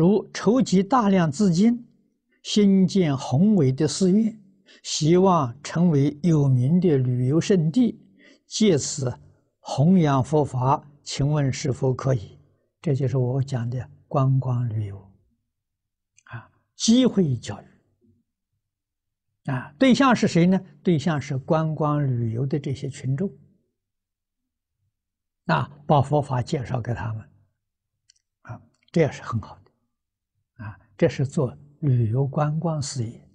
如筹集大量资金，兴建宏伟的寺院，希望成为有名的旅游胜地，借此弘扬佛法，请问是否可以？这就是我讲的观光旅游，啊，机会教育。啊，对象是谁呢？对象是观光旅游的这些群众。啊，把佛法介绍给他们，啊，这也是很好的，这是做旅游观光事业，